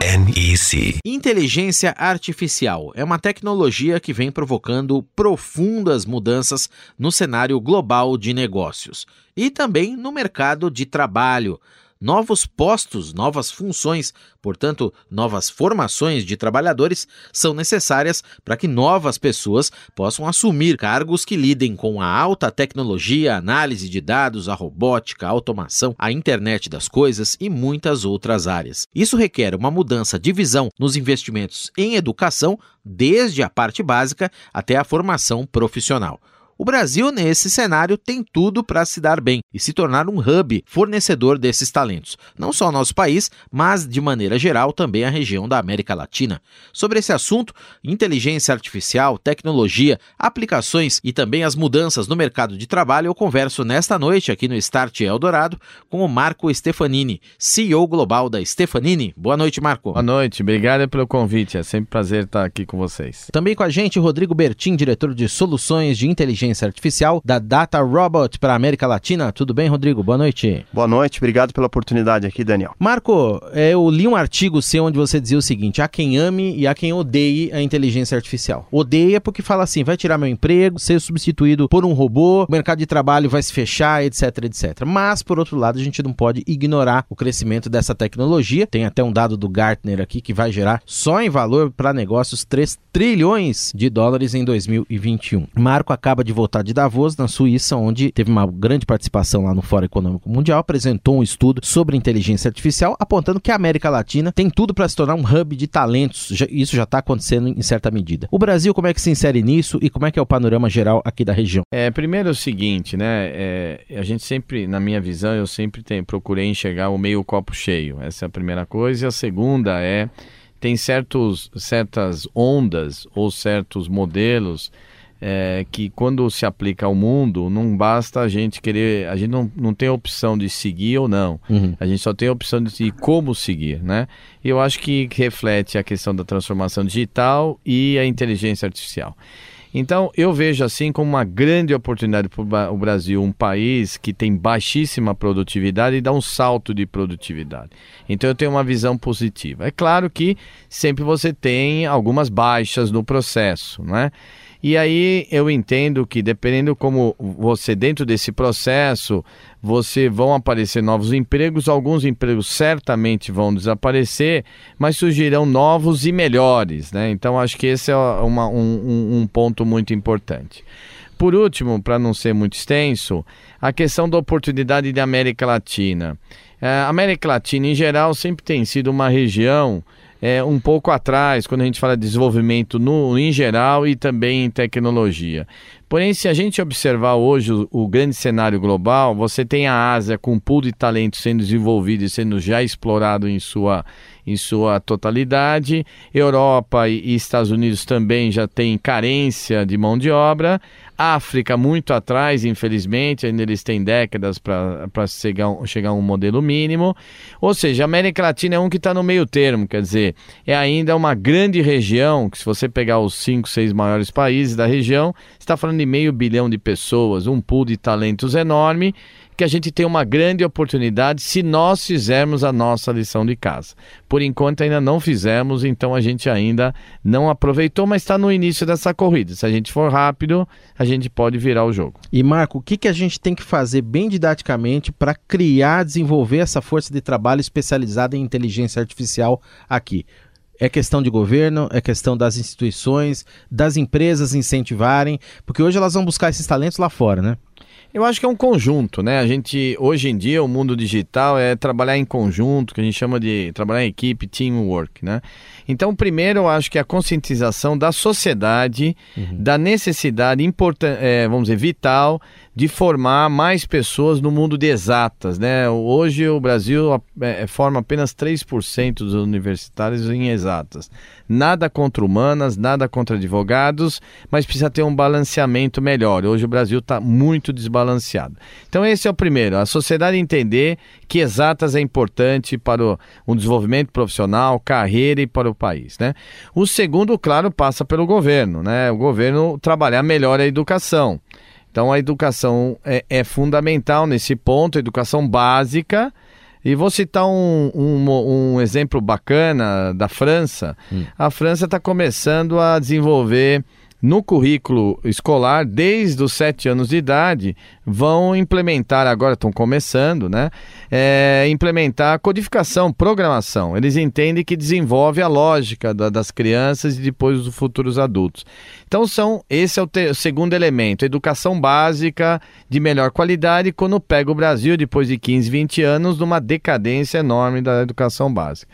NEC. Inteligência artificial é uma tecnologia que vem provocando profundas mudanças no cenário global de negócios e também no mercado de trabalho novos postos, novas funções, portanto, novas formações de trabalhadores são necessárias para que novas pessoas possam assumir cargos que lidem com a alta tecnologia, análise de dados, a robótica, a automação, a internet das coisas e muitas outras áreas. Isso requer uma mudança de visão nos investimentos em educação, desde a parte básica até a formação profissional. O Brasil, nesse cenário, tem tudo para se dar bem e se tornar um hub fornecedor desses talentos, não só o nosso país, mas de maneira geral também a região da América Latina. Sobre esse assunto, inteligência artificial, tecnologia, aplicações e também as mudanças no mercado de trabalho, eu converso nesta noite aqui no Start Eldorado com o Marco Stefanini, CEO global da Stefanini. Boa noite, Marco. Boa noite, obrigado pelo convite, é sempre um prazer estar aqui com vocês. Também com a gente, Rodrigo Bertin, diretor de soluções de inteligência inteligência artificial da Data Robot para a América Latina. Tudo bem, Rodrigo? Boa noite. Boa noite, obrigado pela oportunidade aqui, Daniel. Marco, é, eu li um artigo seu onde você dizia o seguinte: há quem ame e há quem odeie a inteligência artificial. Odeia porque fala assim: vai tirar meu emprego, ser substituído por um robô, o mercado de trabalho vai se fechar, etc, etc. Mas, por outro lado, a gente não pode ignorar o crescimento dessa tecnologia. Tem até um dado do Gartner aqui que vai gerar só em valor para negócios 3 trilhões de dólares em 2021. Marco acaba de voltar de Davos, na Suíça, onde teve uma grande participação lá no Fórum Econômico Mundial, apresentou um estudo sobre inteligência artificial, apontando que a América Latina tem tudo para se tornar um hub de talentos. Isso já está acontecendo em certa medida. O Brasil, como é que se insere nisso e como é que é o panorama geral aqui da região? É, primeiro é o seguinte, né? É, a gente sempre, na minha visão, eu sempre tenho, procurei enxergar o meio copo cheio. Essa é a primeira coisa. E a segunda é tem certos, certas ondas ou certos modelos é, que quando se aplica ao mundo, não basta a gente querer, a gente não, não tem a opção de seguir ou não, uhum. a gente só tem a opção de como seguir, né? E eu acho que reflete a questão da transformação digital e a inteligência artificial. Então, eu vejo assim como uma grande oportunidade para o Brasil, um país que tem baixíssima produtividade e dá um salto de produtividade. Então, eu tenho uma visão positiva. É claro que sempre você tem algumas baixas no processo, não é? E aí eu entendo que dependendo como você dentro desse processo, você vão aparecer novos empregos, alguns empregos certamente vão desaparecer, mas surgirão novos e melhores, né? Então acho que esse é uma, um, um ponto muito importante. Por último, para não ser muito extenso, a questão da oportunidade da América Latina. É, a América Latina, em geral, sempre tem sido uma região é, um pouco atrás quando a gente fala de desenvolvimento no, em geral e também em tecnologia. Porém, se a gente observar hoje o, o, grande cenário global, você tem a Ásia com um pool de talento sendo desenvolvido e sendo já explorado em sua, em sua totalidade. Europa e, e Estados Unidos também já têm carência de mão de obra. África muito atrás, infelizmente, ainda eles têm décadas para chegar, chegar a um modelo mínimo. Ou seja, a América Latina é um que está no meio termo, quer dizer, é ainda uma grande região, que se você pegar os cinco, seis maiores países da região, está falando de meio bilhão de pessoas, um pool de talentos enorme, que a gente tem uma grande oportunidade se nós fizermos a nossa lição de casa. Por enquanto ainda não fizemos, então a gente ainda não aproveitou, mas está no início dessa corrida. Se a gente for rápido, a gente pode virar o jogo. E Marco, o que, que a gente tem que fazer bem didaticamente para criar, desenvolver essa força de trabalho especializada em inteligência artificial aqui? É questão de governo, é questão das instituições, das empresas incentivarem, porque hoje elas vão buscar esses talentos lá fora, né? Eu acho que é um conjunto, né? A gente, hoje em dia, o mundo digital é trabalhar em conjunto, que a gente chama de trabalhar em equipe, teamwork, né? Então, primeiro, eu acho que a conscientização da sociedade, uhum. da necessidade importante, é, vamos dizer, vital de formar mais pessoas no mundo de exatas, né? Hoje o Brasil é, forma apenas 3% dos universitários em exatas. Nada contra humanas, nada contra advogados, mas precisa ter um balanceamento melhor. Hoje o Brasil está muito desbalanceado. Então esse é o primeiro, a sociedade entender que exatas é importante para o um desenvolvimento profissional, carreira e para o país, né? O segundo, claro, passa pelo governo, né? O governo trabalhar melhor a educação. Então a educação é, é fundamental nesse ponto, educação básica. E vou citar um, um, um exemplo bacana da França. Hum. A França está começando a desenvolver no currículo escolar, desde os sete anos de idade, vão implementar, agora estão começando, né? É, implementar codificação, programação. Eles entendem que desenvolve a lógica da, das crianças e depois dos futuros adultos. Então, são, esse é o, te, o segundo elemento, educação básica de melhor qualidade, quando pega o Brasil, depois de 15, 20 anos, numa decadência enorme da educação básica.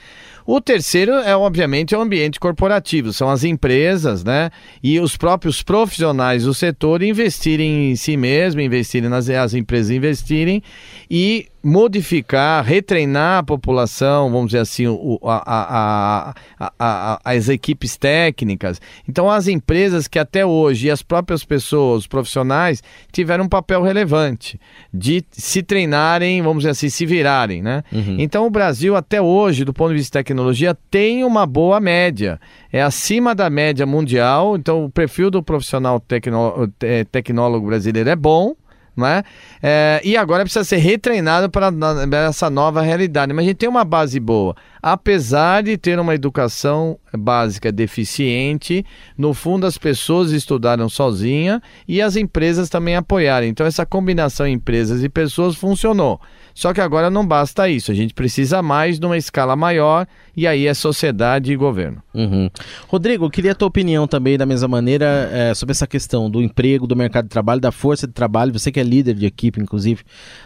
O terceiro é, obviamente, o ambiente corporativo, são as empresas, né? E os próprios profissionais do setor investirem em si mesmo, investirem nas as empresas investirem e modificar, retreinar a população, vamos dizer assim, o, a, a, a, as equipes técnicas. Então, as empresas que até hoje e as próprias pessoas, os profissionais, tiveram um papel relevante de se treinarem, vamos dizer assim, se virarem, né? Uhum. Então, o Brasil, até hoje, do ponto de vista de tecnologia, tem uma boa média. É acima da média mundial. Então, o perfil do profissional tecno, tecnólogo brasileiro é bom né? É, e agora precisa ser retreinado para essa nova realidade. Mas a gente tem uma base boa. Apesar de ter uma educação básica deficiente, no fundo as pessoas estudaram sozinha e as empresas também apoiaram. Então essa combinação empresas e pessoas funcionou. Só que agora não basta isso, a gente precisa mais numa escala maior e aí é sociedade e governo. Uhum. Rodrigo, queria a tua opinião também da mesma maneira é, sobre essa questão do emprego, do mercado de trabalho, da força de trabalho. Você que é líder de equipe, inclusive,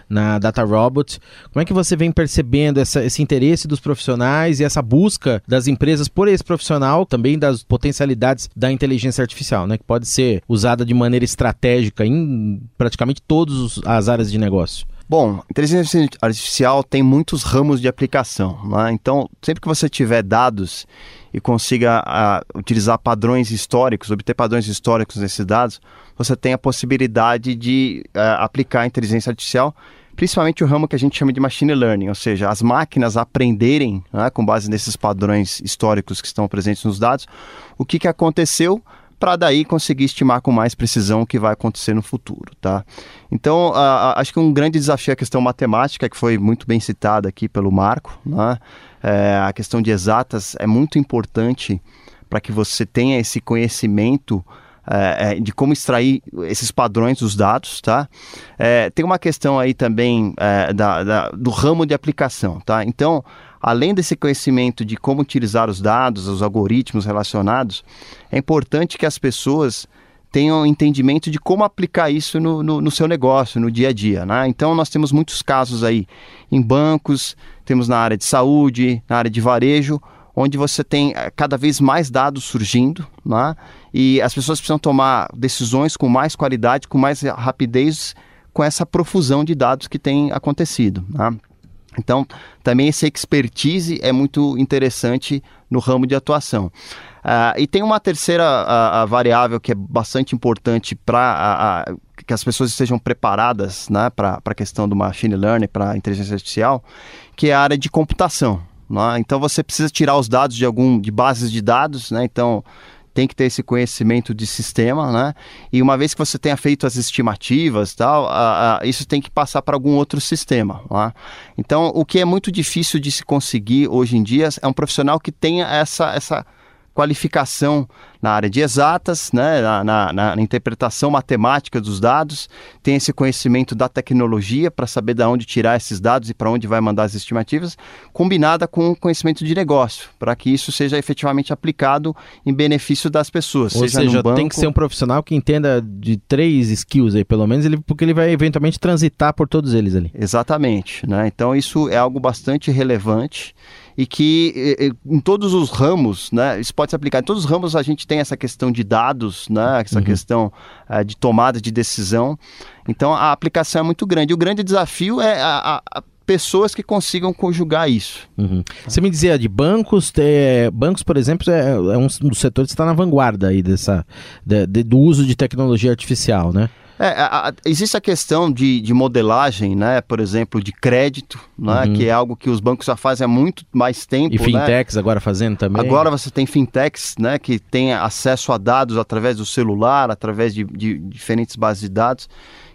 na Data Robot, como é que você vem percebendo essa, esse interesse dos profissionais e essa busca das empresas por esse profissional, também das potencialidades da inteligência artificial, né, que pode ser usada de maneira estratégica em praticamente todas as áreas de negócio? Bom, inteligência artificial tem muitos ramos de aplicação. Né? Então, sempre que você tiver dados e consiga uh, utilizar padrões históricos, obter padrões históricos nesses dados, você tem a possibilidade de uh, aplicar a inteligência artificial, principalmente o ramo que a gente chama de machine learning, ou seja, as máquinas aprenderem, né, com base nesses padrões históricos que estão presentes nos dados, o que, que aconteceu para daí conseguir estimar com mais precisão o que vai acontecer no futuro, tá? Então, acho que um grande desafio é a questão matemática, que foi muito bem citada aqui pelo Marco, né? É, a questão de exatas é muito importante para que você tenha esse conhecimento é, é, de como extrair esses padrões dos dados, tá? É, tem uma questão aí também é, da, da, do ramo de aplicação, tá? Então, além desse conhecimento de como utilizar os dados, os algoritmos relacionados, é importante que as pessoas tenham entendimento de como aplicar isso no, no, no, seu negócio, no dia a dia. Né? Então, nós temos muitos casos aí em bancos, temos na área de saúde, na área de varejo, onde você tem eh, cada vez mais dados surgindo, né? E as pessoas precisam tomar decisões com mais qualidade, com mais rapidez, com essa profusão de dados que tem acontecido. Né? Então, também essa expertise é muito interessante no ramo de atuação. Uh, e tem uma terceira uh, variável que é bastante importante para que as pessoas estejam preparadas né, para a questão do machine learning, para a inteligência artificial, que é a área de computação. Né? Então você precisa tirar os dados de algum de bases de dados, né? Então tem que ter esse conhecimento de sistema, né? E uma vez que você tenha feito as estimativas, tal, a, a, isso tem que passar para algum outro sistema. Né? Então, o que é muito difícil de se conseguir hoje em dia é um profissional que tenha essa essa qualificação na área de exatas, né, na, na, na interpretação matemática dos dados, tem esse conhecimento da tecnologia para saber de onde tirar esses dados e para onde vai mandar as estimativas, combinada com o conhecimento de negócio, para que isso seja efetivamente aplicado em benefício das pessoas. Ou seja, seja banco... tem que ser um profissional que entenda de três skills aí, pelo menos, ele, porque ele vai eventualmente transitar por todos eles ali. Exatamente. Né? Então, isso é algo bastante relevante e que em todos os ramos, né, isso pode se aplicar em todos os ramos, a gente tem essa questão de dados, né, essa uhum. questão uh, de tomada de decisão. Então a aplicação é muito grande. O grande desafio é a, a pessoas que consigam conjugar isso. Uhum. Você me dizia de bancos, ter, bancos, por exemplo, é, é um dos setores que está na vanguarda aí dessa, de, de, do uso de tecnologia artificial, né? É, a, a, existe a questão de, de, modelagem, né? Por exemplo, de crédito, né? Uhum. que é algo que os bancos já fazem há muito mais tempo. E né? fintechs né? agora fazendo também. Agora você tem fintechs, né? Que tem acesso a dados através do celular, através de, de diferentes bases de dados,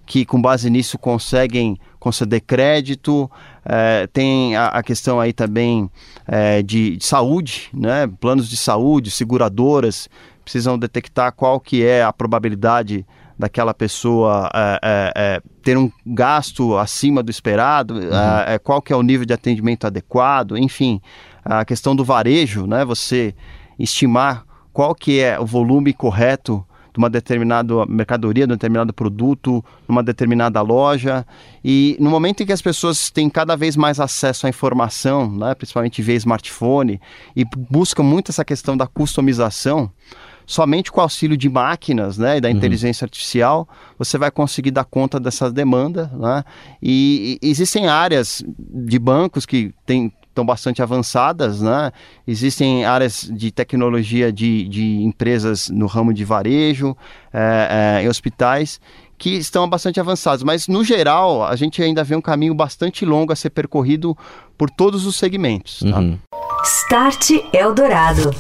que com base nisso conseguem conceder crédito. É, tem a, a, questão aí também é, de, de saúde, né? Planos de saúde, seguradoras precisam detectar qual que é a probabilidade daquela pessoa é, é, é, ter um gasto acima do esperado, uhum. É, é, qual que é o nível de atendimento adequado, enfim, a questão do varejo, né? Você estimar qual que é o volume correto de uma determinada mercadoria, de um determinado produto, numa determinada loja. E no momento em que as pessoas têm cada vez mais acesso à informação, né, principalmente via smartphone, e buscam muito essa questão da customização, somente com o auxílio de máquinas né, e da uhum. inteligência artificial você vai conseguir dar conta dessa demanda. Né? E, e existem áreas de bancos que têm estão bastante avançadas, né? Existem áreas de tecnologia de, de empresas no ramo de varejo, é, é, em hospitais, que estão bastante avançados. Mas, no geral, a gente ainda vê um caminho bastante longo a ser percorrido por todos os segmentos. Tá? Uhum. Start Eldorado.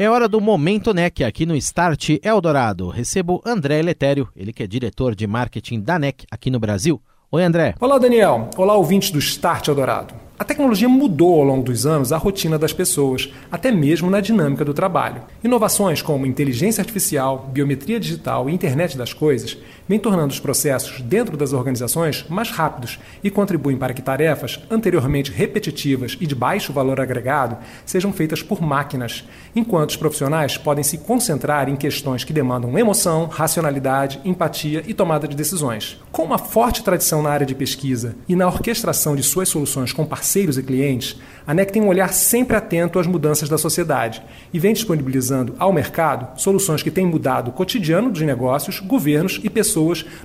É hora do Momento NEC aqui no Start Eldorado. Recebo André Letério, ele que é diretor de marketing da NEC aqui no Brasil. Oi, André. Olá, Daniel. Olá, ouvintes do Start Eldorado. A tecnologia mudou ao longo dos anos a rotina das pessoas, até mesmo na dinâmica do trabalho. Inovações como inteligência artificial, biometria digital e internet das coisas vêm tornando os processos dentro das organizações mais rápidos e contribuem para que tarefas anteriormente repetitivas e de baixo valor agregado sejam feitas por máquinas, enquanto os profissionais podem se concentrar em questões que demandam emoção, racionalidade, empatia e tomada de decisões. Com uma forte tradição na área de pesquisa e na orquestração de suas soluções com parceiros e clientes, a NEC tem um olhar sempre atento às mudanças da sociedade e vem disponibilizando ao mercado soluções que têm mudado o cotidiano dos negócios, governos e pessoas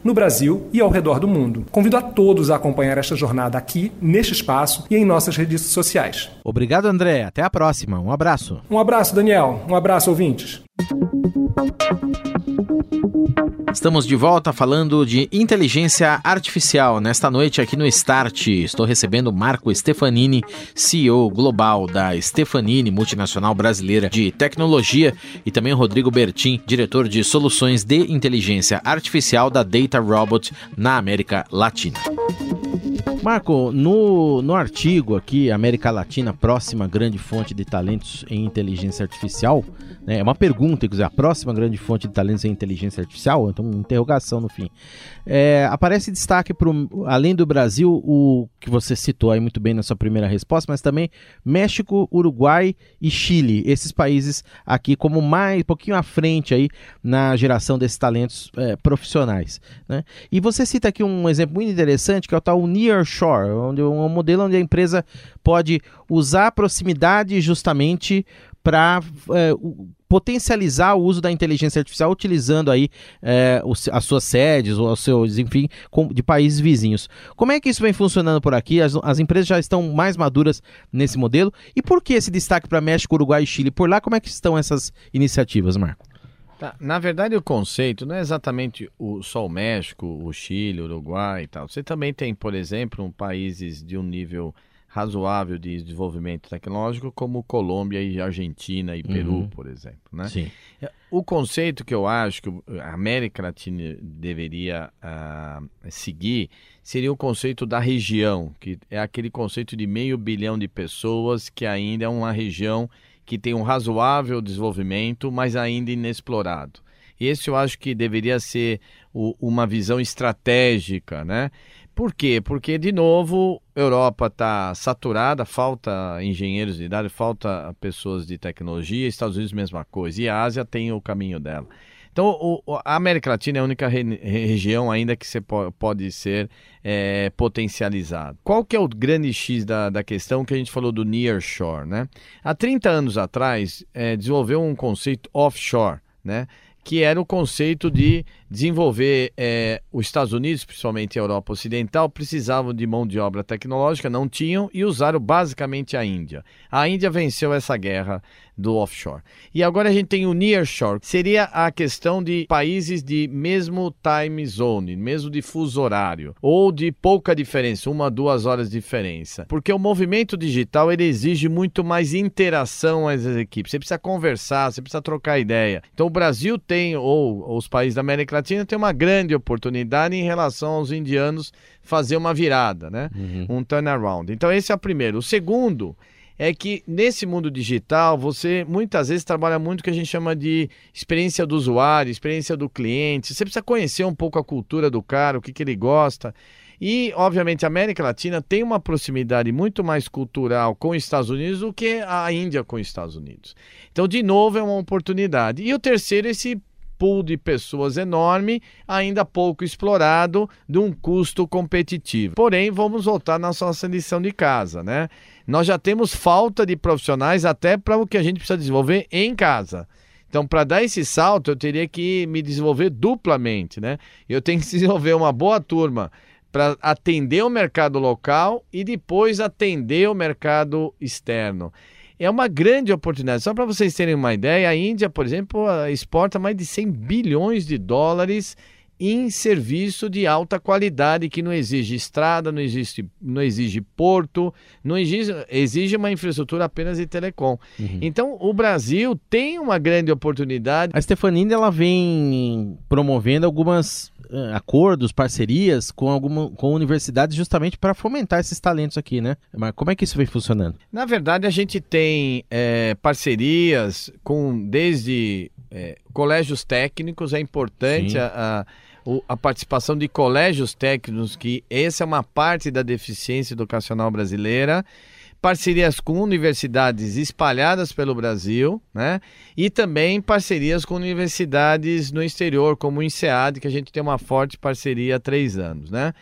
no Brasil e ao redor do mundo. Convido a todos a acompanhar esta jornada aqui, neste espaço e em nossas redes sociais. Obrigado, André. Até a próxima. Um abraço. Um abraço, Daniel. Um abraço, ouvintes. Estamos de volta falando de inteligência artificial. Nesta noite aqui no Start, estou recebendo Marco Stefanini, CEO global da Stefanini, multinacional brasileira de tecnologia, e também Rodrigo Bertin, diretor de soluções de inteligência artificial da Data Robot na América Latina. Marco, no, no artigo aqui, América Latina, próxima grande fonte de talentos em inteligência artificial, né, é uma pergunta, inclusive, a próxima grande fonte de talentos em inteligência artificial, então uma interrogação no fim. É, aparece destaque para além do Brasil, o que você citou aí muito bem na sua primeira resposta, mas também México, Uruguai e Chile, esses países aqui como mais, um pouquinho à frente aí na geração desses talentos é, profissionais. Né? E você cita aqui um exemplo muito interessante, que é o tal Near Shore, onde um modelo onde a empresa pode usar a proximidade justamente para é, potencializar o uso da inteligência artificial utilizando aí é, os, as suas sedes ou os seus, enfim, com, de países vizinhos. Como é que isso vem funcionando por aqui? As, as empresas já estão mais maduras nesse modelo e por que esse destaque para México, Uruguai e Chile? Por lá, como é que estão essas iniciativas, Marco? Tá, na verdade, o conceito não é exatamente o, só o México, o Chile, o Uruguai e tal. Você também tem, por exemplo, um, países de um nível razoável de desenvolvimento tecnológico, como Colômbia e Argentina e Peru, uhum. por exemplo. Né? Sim. O conceito que eu acho que a América Latina deveria uh, seguir seria o conceito da região, que é aquele conceito de meio bilhão de pessoas que ainda é uma região que tem um razoável desenvolvimento, mas ainda inexplorado. Esse eu acho que deveria ser o, uma visão estratégica, né? Por quê? Porque, de novo, Europa está saturada, falta engenheiros de idade, falta pessoas de tecnologia, Estados Unidos, mesma coisa, e a Ásia tem o caminho dela. Então, o, a América Latina é a única re, região ainda que você pode ser é, potencializado. Qual que é o grande X da, da questão que a gente falou do nearshore, né? Há 30 anos atrás, é, desenvolveu um conceito offshore, né? que era o conceito de desenvolver é, os Estados Unidos, principalmente a Europa Ocidental, precisavam de mão de obra tecnológica, não tinham e usaram basicamente a Índia. A Índia venceu essa guerra do offshore. E agora a gente tem o nearshore, seria a questão de países de mesmo time zone, mesmo de fuso horário, ou de pouca diferença, uma, duas horas de diferença. Porque o movimento digital ele exige muito mais interação às equipes. Você precisa conversar, você precisa trocar ideia. Então o Brasil tem, ou os países da América Latina, tem uma grande oportunidade em relação aos indianos fazer uma virada, né? Uhum. Um turnaround. Então esse é o primeiro. O segundo é que nesse mundo digital você muitas vezes trabalha muito o que a gente chama de experiência do usuário, experiência do cliente. Você precisa conhecer um pouco a cultura do cara, o que, que ele gosta. E, obviamente, a América Latina tem uma proximidade muito mais cultural com os Estados Unidos do que a Índia com os Estados Unidos. Então, de novo, é uma oportunidade. E o terceiro, esse pool de pessoas enorme, ainda pouco explorado, de um custo competitivo. Porém, vamos voltar na nossa lição de casa, né? Nós já temos falta de profissionais até para o que a gente precisa desenvolver em casa. Então, para dar esse salto, eu teria que me desenvolver duplamente, né? Eu tenho que desenvolver uma boa turma para atender o mercado local e depois atender o mercado externo é uma grande oportunidade. Só para vocês terem uma ideia, a Índia, por exemplo, exporta mais de 100 bilhões de dólares em serviço de alta qualidade que não exige estrada, não exige, não exige porto, não exige, exige uma infraestrutura apenas de telecom. Uhum. Então, o Brasil tem uma grande oportunidade. A Stefanini ela vem promovendo algumas uh, acordos, parcerias com alguma com universidades justamente para fomentar esses talentos aqui, né? Mas como é que isso vem funcionando? Na verdade, a gente tem é, parcerias com desde é, colégios técnicos, é importante a, a, a, participação de colégios técnicos, que essa é uma parte da deficiência educacional brasileira parcerias com universidades espalhadas pelo Brasil, né? E também parcerias com universidades no exterior, como o INSEAD, que a gente tem uma forte parceria há três anos, né?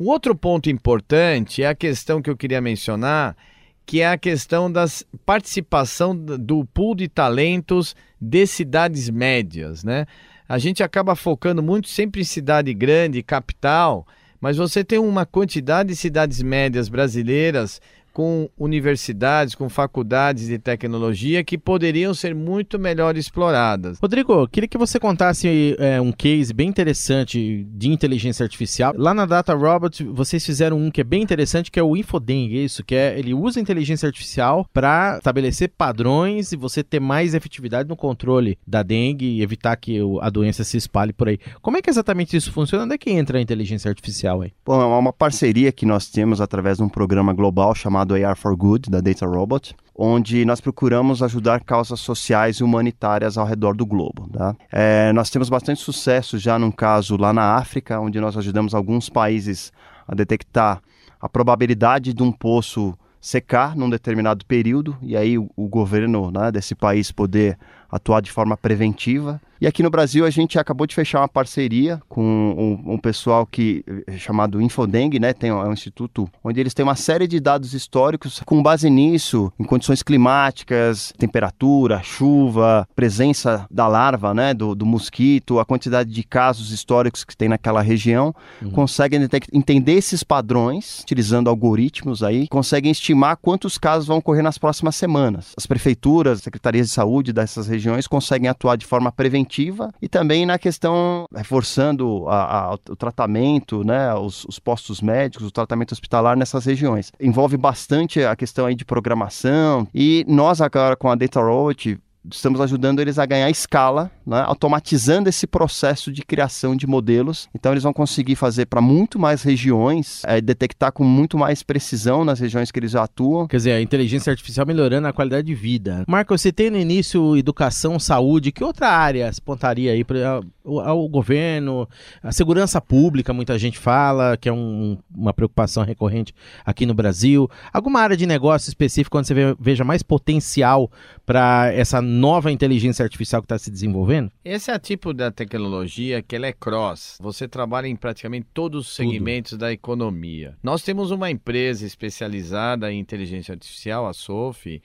Um outro ponto importante é a questão que eu queria mencionar, que é a questão da participação do pool de talentos de cidades médias, né? A gente acaba focando muito sempre em cidade grande, capital, mas você tem uma quantidade de cidades médias brasileiras com universidades, com faculdades de tecnologia que poderiam ser muito melhor exploradas. Rodrigo, queria que você contasse é, um case bem interessante de inteligência artificial. Lá na Data Robot, vocês fizeram um que é bem interessante, que é o Infodeng, isso, que é ele usa inteligência artificial para estabelecer padrões e você ter mais efetividade no controle da dengue e evitar que a doença se espalhe por aí. Como é que exatamente isso funciona? Onde é que entra a inteligência artificial aí? Bom, é uma parceria que nós temos através de um programa global chamado chamado AR for Good, da Data Robot, onde nós procuramos ajudar causas sociais e humanitárias ao redor do globo. Tá? É, nós temos bastante sucesso já num caso lá na África, onde nós ajudamos alguns países a detectar a probabilidade de um poço secar num determinado período e aí o, o governo né, desse país poder atuar de forma preventiva e aqui no Brasil a gente acabou de fechar uma parceria com um, um pessoal que é chamado Infodeng, né? Tem é um instituto onde eles têm uma série de dados históricos com base nisso, em condições climáticas, temperatura, chuva, presença da larva, né? Do, do mosquito, a quantidade de casos históricos que tem naquela região, uhum. conseguem entender esses padrões utilizando algoritmos aí, conseguem estimar quantos casos vão ocorrer nas próximas semanas. As prefeituras, secretarias de saúde dessas regiões conseguem atuar de forma preventiva preventiva e também na questão reforçando a, a, o tratamento, né, os, os, postos médicos, o tratamento hospitalar nessas regiões. Envolve bastante a questão aí de programação e nós agora com a Data Robot estamos ajudando eles a ganhar escala, né, automatizando esse processo de criação de modelos. Então, eles vão conseguir fazer para muito mais regiões, é, detectar com muito mais precisão nas regiões que eles atuam. Quer dizer, a inteligência artificial melhorando a qualidade de vida. Marco, você tem no início educação, saúde, que outra área se pontaria aí para o governo, a segurança pública, muita gente fala, que é um, uma preocupação recorrente aqui no Brasil. Alguma área de negócio específica onde você veja mais potencial para essa nova inteligência artificial que está se desenvolvendo? Esse é o tipo da tecnologia que ela é cross. Você trabalha em praticamente todos os segmentos Tudo. da economia. Nós temos uma empresa especializada em inteligência artificial, a SOFI,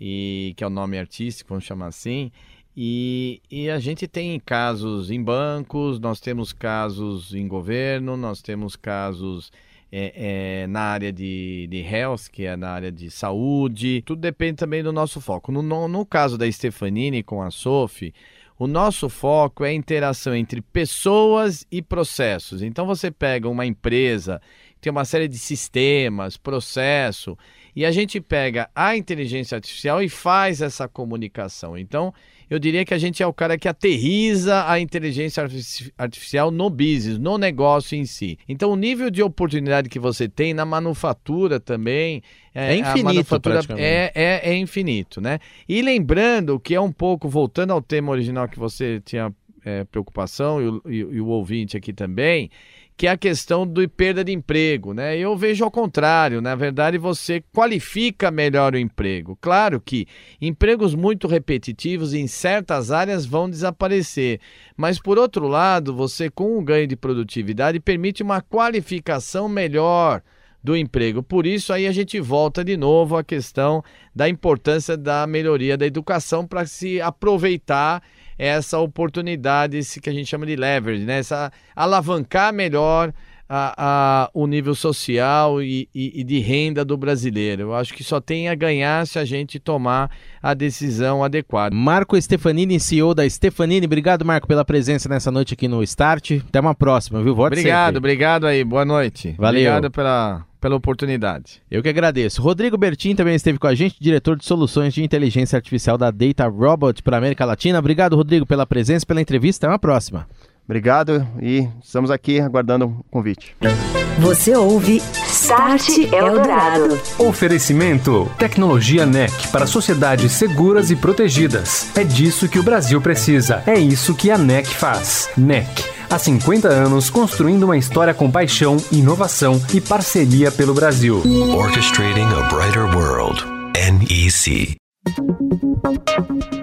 e que é o nome artístico, vamos chamar assim, e, e, a gente tem casos em bancos, nós temos casos em governo, nós temos casos é, é, na área de, de health, que é na área de saúde. Tudo depende também do nosso foco. No, no, no caso da Stefanini com a Sophie, o nosso foco é a interação entre pessoas e processos. Então você pega uma empresa, tem uma série de sistemas, processo, e a gente pega a inteligência artificial e faz essa comunicação. Então, eu diria que a gente é o cara que aterriza a inteligência artificial no business, no negócio em si. Então, o nível de oportunidade que você tem na manufatura também. É, é infinito, é, é, é, infinito, né? E lembrando que é um pouco, voltando ao tema original que você tinha é, preocupação, e o, e, e o ouvinte aqui também que é a questão do perda de emprego, né? Eu vejo ao contrário, na verdade você qualifica melhor o emprego. Claro que empregos muito repetitivos em certas áreas vão desaparecer, mas por outro lado, você com o ganho de produtividade permite uma qualificação melhor do emprego. Por isso aí a gente volta de novo à questão da importância da melhoria da educação para se aproveitar essa oportunidade, que a gente chama de leverage, né? Essa alavancar melhor a, a, o nível social e, e, e, de renda do brasileiro. Eu acho que só tem a ganhar se a gente tomar a decisão adequada. Marco Stefanini, CEO da Stefanini. Obrigado, Marco, pela presença nessa noite aqui no Start. Até uma próxima, viu? Volte obrigado, sempre. obrigado aí. Boa noite. Valeu. Obrigado pela, pela oportunidade. Eu que agradeço. Rodrigo Bertin também esteve com a gente, diretor de soluções de inteligência artificial da Data Robot para América Latina. Obrigado, Rodrigo, pela presença, pela entrevista. Até uma próxima. Obrigado e estamos aqui aguardando o convite. Você ouve Start Eldorado. Oferecimento: Tecnologia NEC para sociedades seguras e protegidas. É disso que o Brasil precisa. É isso que a NEC faz. NEC. Há 50 anos construindo uma história com paixão, inovação e parceria pelo Brasil. Orchestrating a Brighter World. NEC.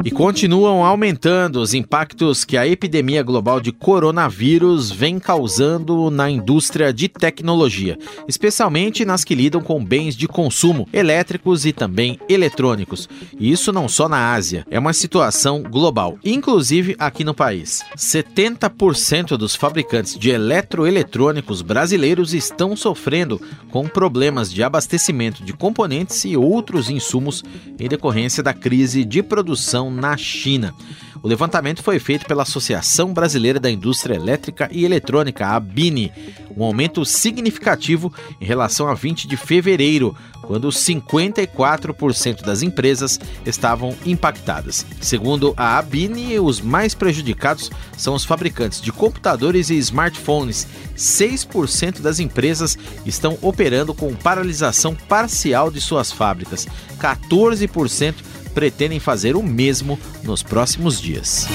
E continuam aumentando os impactos que a epidemia global de coronavírus vem causando na indústria de tecnologia, especialmente nas que lidam com bens de consumo elétricos e também eletrônicos. E isso não só na Ásia, é uma situação global, inclusive aqui no país. 70% dos fabricantes de eletroeletrônicos brasileiros estão sofrendo com problemas de abastecimento de componentes e outros insumos em decorrência da crise de produção na China. O levantamento foi feito pela Associação Brasileira da Indústria Elétrica e Eletrônica, a ABINE, um aumento significativo em relação a 20 de fevereiro, quando 54% das empresas estavam impactadas. Segundo a ABINE, os mais prejudicados são os fabricantes de computadores e smartphones. 6% das empresas estão operando com paralisação parcial de suas fábricas. 14% pretendem fazer o mesmo nos próximos dias.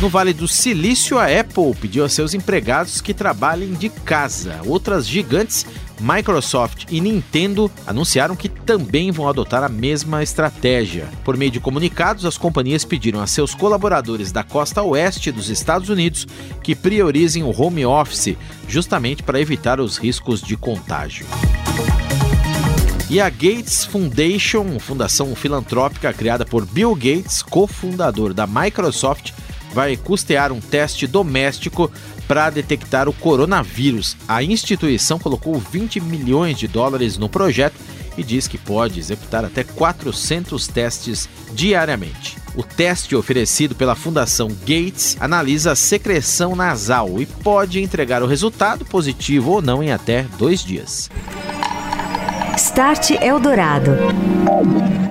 No Vale do Silício, a Apple pediu a seus empregados que trabalhem de casa. Outras gigantes, Microsoft e Nintendo, anunciaram que também vão adotar a mesma estratégia. Por meio de comunicados, as companhias pediram a seus colaboradores da costa oeste dos Estados Unidos que priorizem o home office, justamente para evitar os riscos de contágio. E a Gates Foundation, fundação filantrópica criada por Bill Gates, cofundador da Microsoft, vai custear um teste doméstico para detectar o coronavírus. A instituição colocou 20 milhões de dólares no projeto e diz que pode executar até 400 testes diariamente. O teste oferecido pela Fundação Gates analisa a secreção nasal e pode entregar o resultado positivo ou não em até dois dias. Start Eldorado.